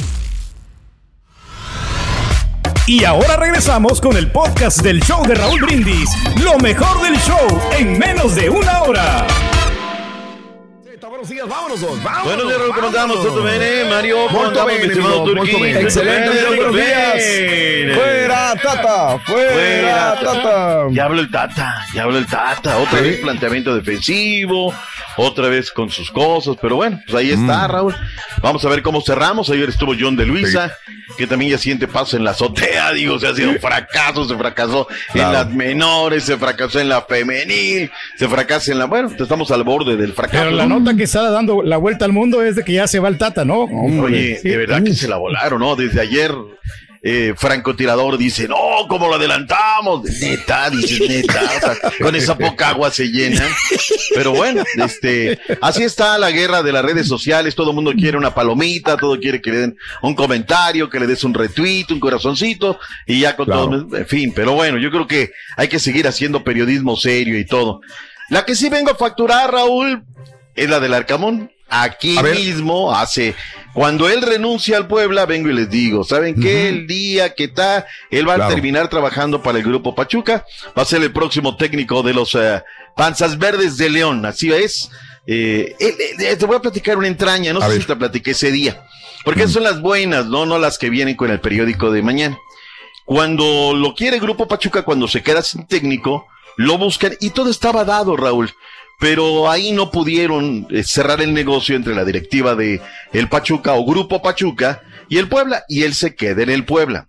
Y ahora regresamos con el podcast del show de Raúl Brindis. Lo mejor del show en menos de una hora. Buenos días, vámonos, dos, vámonos. Buenos días, Raúl, ¿cómo andamos? ¿Todo bien? Mario, ¿cómo andamos, mi estimado Turquín? Excelente, buenos días. Fuera, Tata, fuera, Tata. Ya habló el Tata, ya habló el Tata. Otra Sí. vez planteamiento defensivo, otra vez con sus cosas, pero bueno, pues ahí está, Mm. Raúl. Vamos a ver cómo cerramos. Ayer estuvo John de Luisa, que también ya siente paso en la azotea, digo, se ha sido un fracaso, se fracasó en las menores, se fracasó en la femenil, se fracasa en la, bueno, estamos al borde del fracaso. Pero la ¿no? nota que está dando la vuelta al mundo es de que ya se va el Tata, ¿no? Oye, Sí. de verdad que se la volaron, ¿no? Desde ayer, eh, francotirador dice, no, ¿cómo lo adelantamos? Neta, dices neta, o sea, con esa poca agua se llena. Pero bueno, este, así está la guerra de las redes sociales, todo el mundo quiere una palomita, todo quiere que le den un comentario, que le des un retweet, un corazoncito, y ya con todo, en fin, pero bueno, yo creo que hay que seguir haciendo periodismo serio y todo. La que sí vengo a facturar, Raúl, es la del Arcamón. Aquí mismo hace, cuando él renuncia al Puebla, vengo y les digo, ¿saben qué? El día que está, él va a terminar trabajando para el grupo Pachuca, va a ser el próximo técnico de los eh, Panzas Verdes de León, así es. Eh, eh, eh, te voy a platicar una entraña, no sé si te platiqué ese día, porque son las buenas, no, no las que vienen con el periódico de mañana. Cuando lo quiere el Grupo Pachuca, cuando se queda sin técnico, lo buscan y todo estaba dado, Raúl. Pero ahí no pudieron eh, cerrar el negocio entre la directiva de el Pachuca o Grupo Pachuca y el Puebla, y él se queda en el Puebla.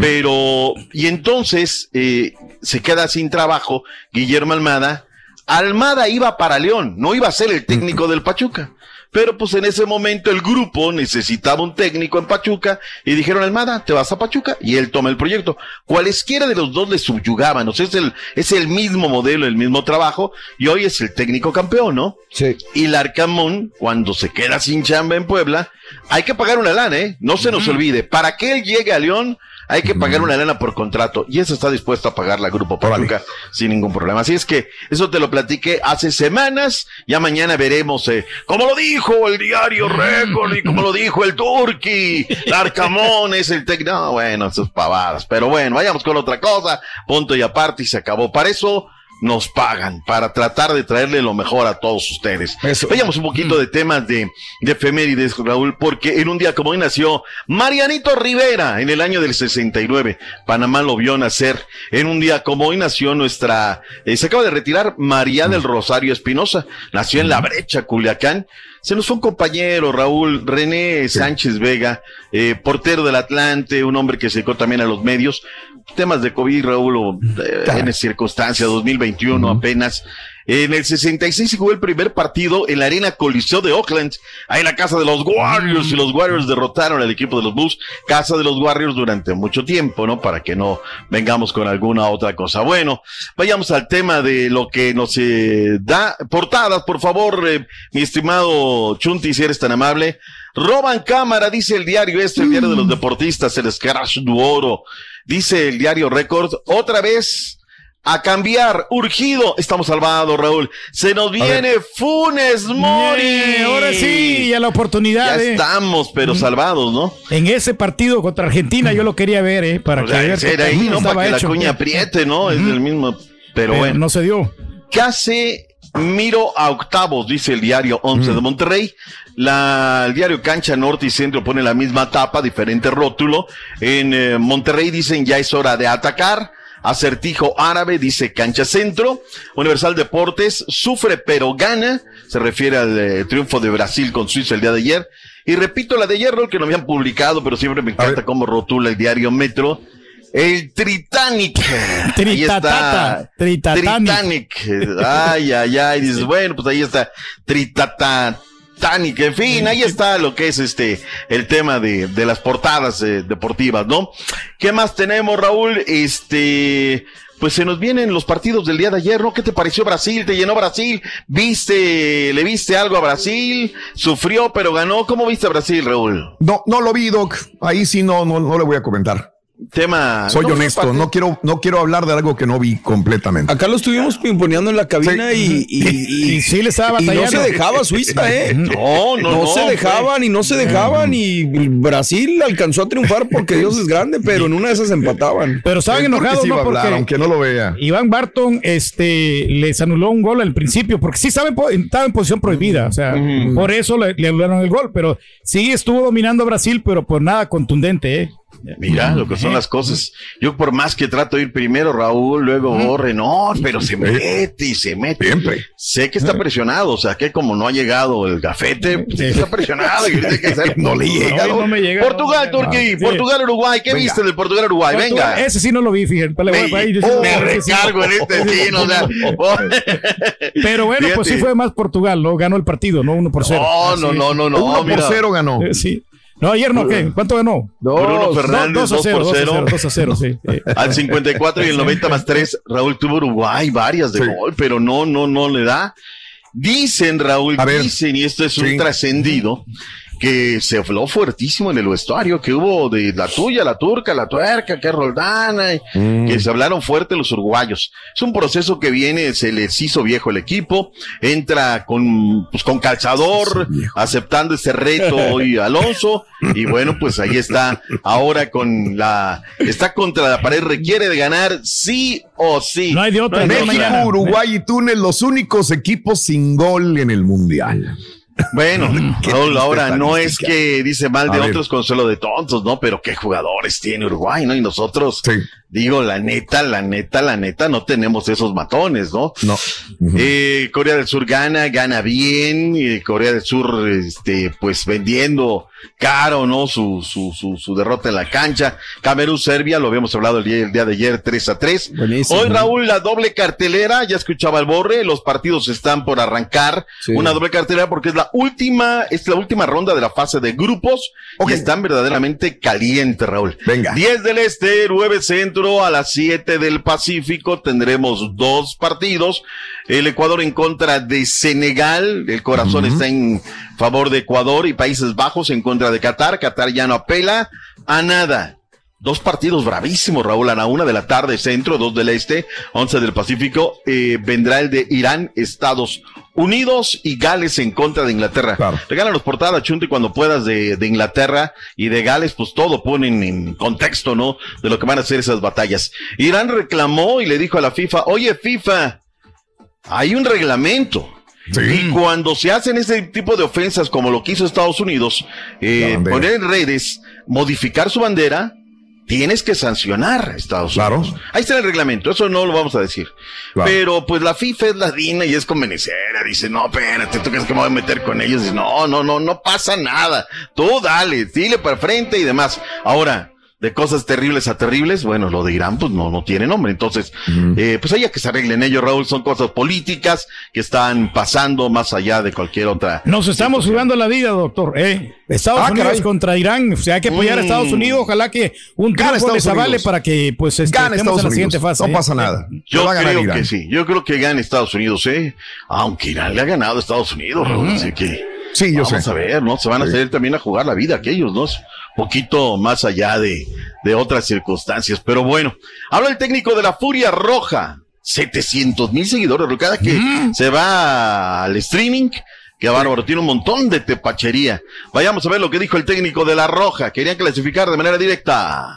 Pero, y entonces eh, se queda sin trabajo Guillermo Almada. Almada iba para León, no iba a ser el técnico del Pachuca. Pero pues en ese momento el grupo necesitaba un técnico en Pachuca y dijeron Almada, te vas a Pachuca y él toma el proyecto. Cualesquiera de los dos le subyugaban, o sea, es el, es el mismo modelo, el mismo trabajo y hoy es el técnico campeón, ¿no? Sí. Y Larcamón, cuando se queda sin chamba en Puebla, hay que pagar una lana, ¿eh? No se nos olvide. Para que él llegue a León, hay que pagar una lana por contrato. Y eso está dispuesto a pagar la Grupo Pachuca sin ningún problema. Así es que eso te lo platiqué hace semanas. Ya mañana veremos, eh, como lo dijo el diario Récord y como lo dijo el Turqui. Larcamón es el técnico. No, bueno, esas pavadas. Pero bueno, vayamos con otra cosa. Punto y aparte y se acabó. Para eso nos pagan para tratar de traerle lo mejor a todos ustedes. Veamos un poquito de temas de, de efemérides, Raúl, porque en un día como hoy nació Marianito Rivera en el año del 69. Panamá lo vio nacer. En un día como hoy nació nuestra, eh, se acaba de retirar María del Rosario Espinosa. Nació en La Brecha, Culiacán. Se nos fue un compañero, Raúl René Sánchez Vega, eh, portero del Atlante, un hombre que se dedicó también a los medios. Temas de COVID, Raúl, eh, en circunstancias, 2021 apenas. En el 66 se jugó el primer partido en la Arena Coliseo de Oakland, ahí en la casa de los Warriors, y los Warriors derrotaron al equipo de los Bulls, casa de los Warriors durante mucho tiempo, ¿no? Para que no vengamos con alguna otra cosa. Bueno, vayamos al tema de lo que nos eh, da. Portadas, por favor, eh, mi estimado Chunti, si eres tan amable. Roban cámara, dice el diario este, el diario de los deportistas, el Scratch du Oro. Dice el diario Record, otra vez a cambiar, urgido. Estamos salvados, Raúl. Se nos viene Funes Mori. Ahora sí, ya la oportunidad. Ya eh. estamos, pero salvados, ¿no? En ese partido contra Argentina yo lo quería ver, ¿eh? Para O que sea, ver ahí, ¿no? Para que la cuña apriete, ¿no? Es el mismo. Pero, Pero bueno. no se dio. Casi miro a octavos, dice el diario 11 de Monterrey. La, el diario Cancha Norte y Centro pone la misma tapa, diferente rótulo. En eh, Monterrey dicen ya es hora de atacar. Acertijo árabe, dice Cancha Centro. Universal Deportes, sufre pero gana. Se refiere al eh, triunfo de Brasil con Suiza el día de ayer. Y repito la de ayer, Raúl, que no habían publicado, pero siempre me encanta cómo rotula el diario Metro. El Tritanic. Ahí Tritatata, está. Tritatanic. Tritanic. Ay, ay, ay. Dices, bueno, pues ahí está. Tritatanic. En fin, ahí está lo que es este, el tema de, de las portadas eh, deportivas, ¿no? ¿Qué más tenemos, Raúl? Este, pues se nos vienen los partidos del día de ayer, ¿no? ¿Qué te pareció Brasil? ¿Te llenó Brasil? ¿Viste, le viste algo a Brasil? ¿Sufrió, pero ganó? ¿Cómo viste a Brasil, Raúl? No, no lo vi, Doc. Ahí sí no, no, no le voy a comentar. Tema. Soy no, honesto, no quiero, no quiero hablar de algo que no vi completamente. Acá lo estuvimos pimponeando en la cabina y, y, y, Y sí le estaba y no batallando. se dejaba Suiza, ¿eh? No, no, no, se fue- dejaban y no se dejaban y Brasil alcanzó a triunfar porque Dios es grande, pero en una de esas empataban. Pero estaban enojados, sí iba ¿no? a hablar, Porque aunque no lo vea. Iván Barton este, les anuló un gol al principio, porque sí estaba en, po- estaba en posición prohibida, o sea, por eso le, le anularon el gol, pero sí estuvo dominando a Brasil, pero por nada contundente, ¿eh? Mira lo que son las cosas. Yo por más que trato de ir primero, Raúl, luego Borre, no, pero se mete y se mete. Siempre. Sé que está presionado, o sea que como no ha llegado el gafete, pues, está presionado. y tiene que hacer- No le llega. No, no me llega. Portugal, no, no, Turquía, sí. Portugal, Uruguay. ¿Qué Venga. viste del Portugal, Uruguay? Portugal, Venga. Ese sí no lo vi, fíjate. Me, ahí yo sí- me sí no. recargo en este sí, o sea, Pero bueno, pues sí Fíjate. fue más Portugal, ¿no? Ganó el partido, ¿no? Uno por cero. No, no, no, no, no. Uno por mira. cero ganó. Eh, Sí. No, ayer no, ¿qué? ¿Cuánto ganó? Bruno Fernández, 2 por 0. 2 a 0, sí. Al 54 y el 90 más 3, Raúl tuvo Uruguay varias de Sí. gol, pero no, no, no le da. Dicen, Raúl, A ver. dicen, y esto es un Sí. trascendido, que se habló fuertísimo en el vestuario, que hubo de la tuya, la turca, la tuerca, que Roldana, y Mm. que se hablaron fuerte los uruguayos. Es un proceso que viene, se les hizo viejo el equipo, entra con, pues, con calzador, aceptando ese reto hoy Alonso, y bueno, pues ahí está, ahora con la, está contra la pared, requiere de ganar sí o sí. No hay de otra, No. México, Uruguay y Túnez, los únicos equipos sin gol en el Mundial. Bueno, Qué Raúl, ahora no es que dice mal de otros consuelo de tontos, ¿no? Pero qué jugadores tiene Uruguay, ¿no? Y nosotros, Sí. digo, la neta, la neta, la neta, no tenemos esos matones, ¿no? No. Eh, Corea del Sur gana, gana bien, y Corea del Sur, este, pues vendiendo caro, ¿no? Su, su, su, su derrota en la cancha. Camerún, Serbia, lo habíamos hablado el día, el día de ayer, 3 a 3. Buenísimo. Hoy, Raúl, la doble cartelera, ya escuchaba el borre, los partidos están por arrancar. Sí. Una doble cartelera porque es la última, es la última ronda de la fase de grupos y están verdaderamente calientes, Raúl. Venga. 10 del Este, 9 Centro, a las 7 del Pacífico tendremos dos partidos. El Ecuador en contra de Senegal, el corazón está en favor de Ecuador y Países Bajos en contra de Qatar. Qatar ya no apela a nada. Dos partidos bravísimos, Raúl, a la una de la tarde centro, dos del este, once del Pacífico, eh, vendrá el de Irán, Estados Unidos y Gales en contra de Inglaterra. Claro. Regálanos portada, Chunti, cuando puedas de, de Inglaterra y de Gales, pues todo ponen en contexto, ¿no? De lo que van a ser esas batallas. Irán reclamó y le dijo a la FIFA, oye FIFA, hay un reglamento. Sí. Y cuando se hacen ese tipo de ofensas como lo que hizo Estados Unidos, eh, poner en redes, modificar su bandera, tienes que sancionar a Estados Claro. Unidos. Ahí está el reglamento, eso no lo vamos a decir. Claro. Pero pues la FIFA es la DINA y es convenenciera. Dice, no, espérate, ¿tú crees que me voy a meter con ellos? Dice, no, no, no, no pasa nada. Tú dale, dile para frente y demás. Ahora, de cosas terribles a terribles, bueno, lo de Irán pues no, no tiene nombre. Entonces, eh, pues allá que se arreglen ellos, Raúl, son cosas políticas que están pasando más allá de cualquier otra. Nos estamos jugando la vida, doctor. ¿eh? Estados Ah, Unidos caray. contra Irán. O sea, hay que apoyar a Estados Mm. Unidos. Ojalá que un triunfo les avale Unidos. para que pues este, estemos Estados en la Unidos. siguiente fase. No ¿eh? pasa nada. Yo a ganar creo Irán. que sí, yo creo que gana Estados Unidos, ¿eh? Aunque Irán le ha ganado a Estados Unidos, Raúl, así que Sí, yo vamos sé. a ver, ¿no? Se van a Sí. hacer también a jugar la vida aquellos, ¿no? Poquito más allá de, de otras circunstancias, pero bueno. Habla el técnico de la Furia Roja, 700 mil seguidores, cada que se va al streaming, que bárbaro, tiene un montón de tepachería. Vayamos a ver lo que dijo el técnico de la Roja, querían clasificar de manera directa.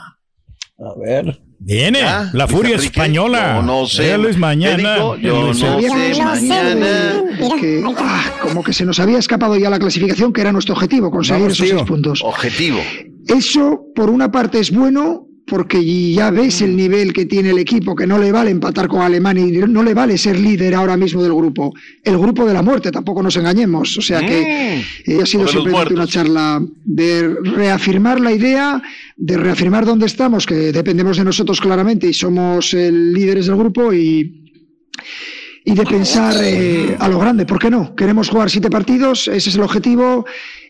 A ver. Viene ¿Ya? la furia Enrique, española. Yo no sé. Luis mañana. Yo Luis no sé mañana. Ahí está. Como que se nos había escapado ya la clasificación, que era nuestro objetivo, conseguir Vamos, esos tío. seis puntos. Objetivo. Eso, por una parte, es bueno, porque ya ves el nivel que tiene el equipo, que no le vale empatar con Alemania y no le vale ser líder ahora mismo del grupo. El grupo de la muerte, tampoco nos engañemos. O sea que eh, ha sido simplemente una charla de reafirmar la idea, de reafirmar dónde estamos, que dependemos de nosotros claramente y somos eh, líderes del grupo y, y de pensar eh, a lo grande. ¿Por qué no? Queremos jugar siete partidos, ese es el objetivo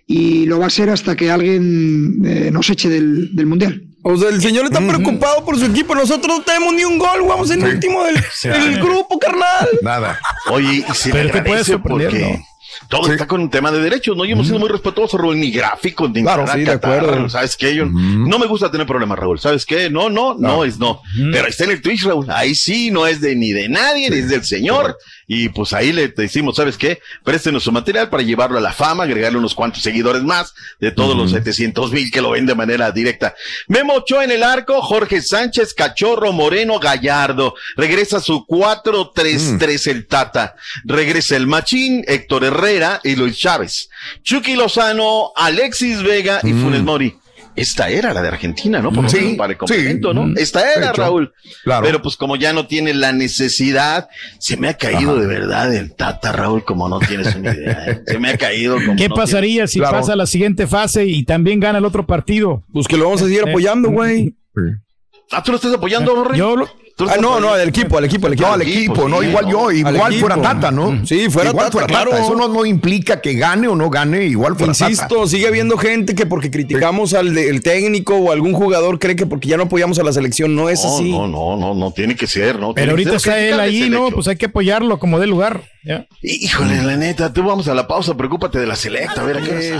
y lo va a ser hasta que alguien eh, nos eche del, del Mundial. O sea, el señor está preocupado por su equipo. Nosotros no tenemos ni un gol. Vamos en último del, del grupo, carnal. Nada. Oye, y se Pero le te puede agradece sorprender, porque ¿no? Todo está con un tema de derechos, ¿no? Y hemos sido muy respetuosos, Raúl, ni gráficos, ni Claro, nada, sí, de acuerdo. ¿Sabes qué? Yo no me gusta tener problemas, Raúl. ¿Sabes qué? No, no, no, es no. Pero está en el Twitch, Raúl. Ahí sí, no es de ni de nadie, ni es del señor. Y pues ahí le decimos, ¿sabes qué? Préstenos su material para llevarlo a la fama, agregarle unos cuantos seguidores más de todos los 700 mil que lo ven de manera directa. Memo Ochoa en el arco, Jorge Sánchez, Cachorro, Moreno, Gallardo. Regresa su 4-3-3 el Tata. Regresa el Machín, Héctor Herrera y Luis Chávez. Chucky Lozano, Alexis Vega y Funes Mori. Esta era la de Argentina, ¿no? Por Sí, menos para el sí. complemento, ¿no? Mm. Esta era, hecho, Raúl. claro. Pero pues como ya no tiene la necesidad, se me ha caído de verdad el Tata, Raúl, como no tienes una idea. ¿eh? Se me ha caído como ¿Qué no pasaría si Claro. pasa a la siguiente fase y también gana el otro partido? Pues que lo vamos a seguir apoyando, güey. Ah, ¿tú lo estás apoyando, Rey? Yo lo- ¿Tú lo Ah, no, no, al equipo, al equipo, al equipo. No, al equipo, no, igual yo, Al igual fuera Tata, ¿no? Sí, fuera igual Tata, fuera claro. Tata. Eso no, no implica que gane o no gane, igual fuera Insisto, Tata. sigue habiendo gente que porque criticamos al de- el técnico o algún jugador cree que porque ya no apoyamos a la selección. No es No, así. no, no, no, no, tiene que ser, ¿no? Pero ahorita está él ahí, ¿no? Pues hay que apoyarlo como dé lugar. Ya. Híjole, la neta, tú vamos a la pausa, preocúpate de la selecta, a ver a qué.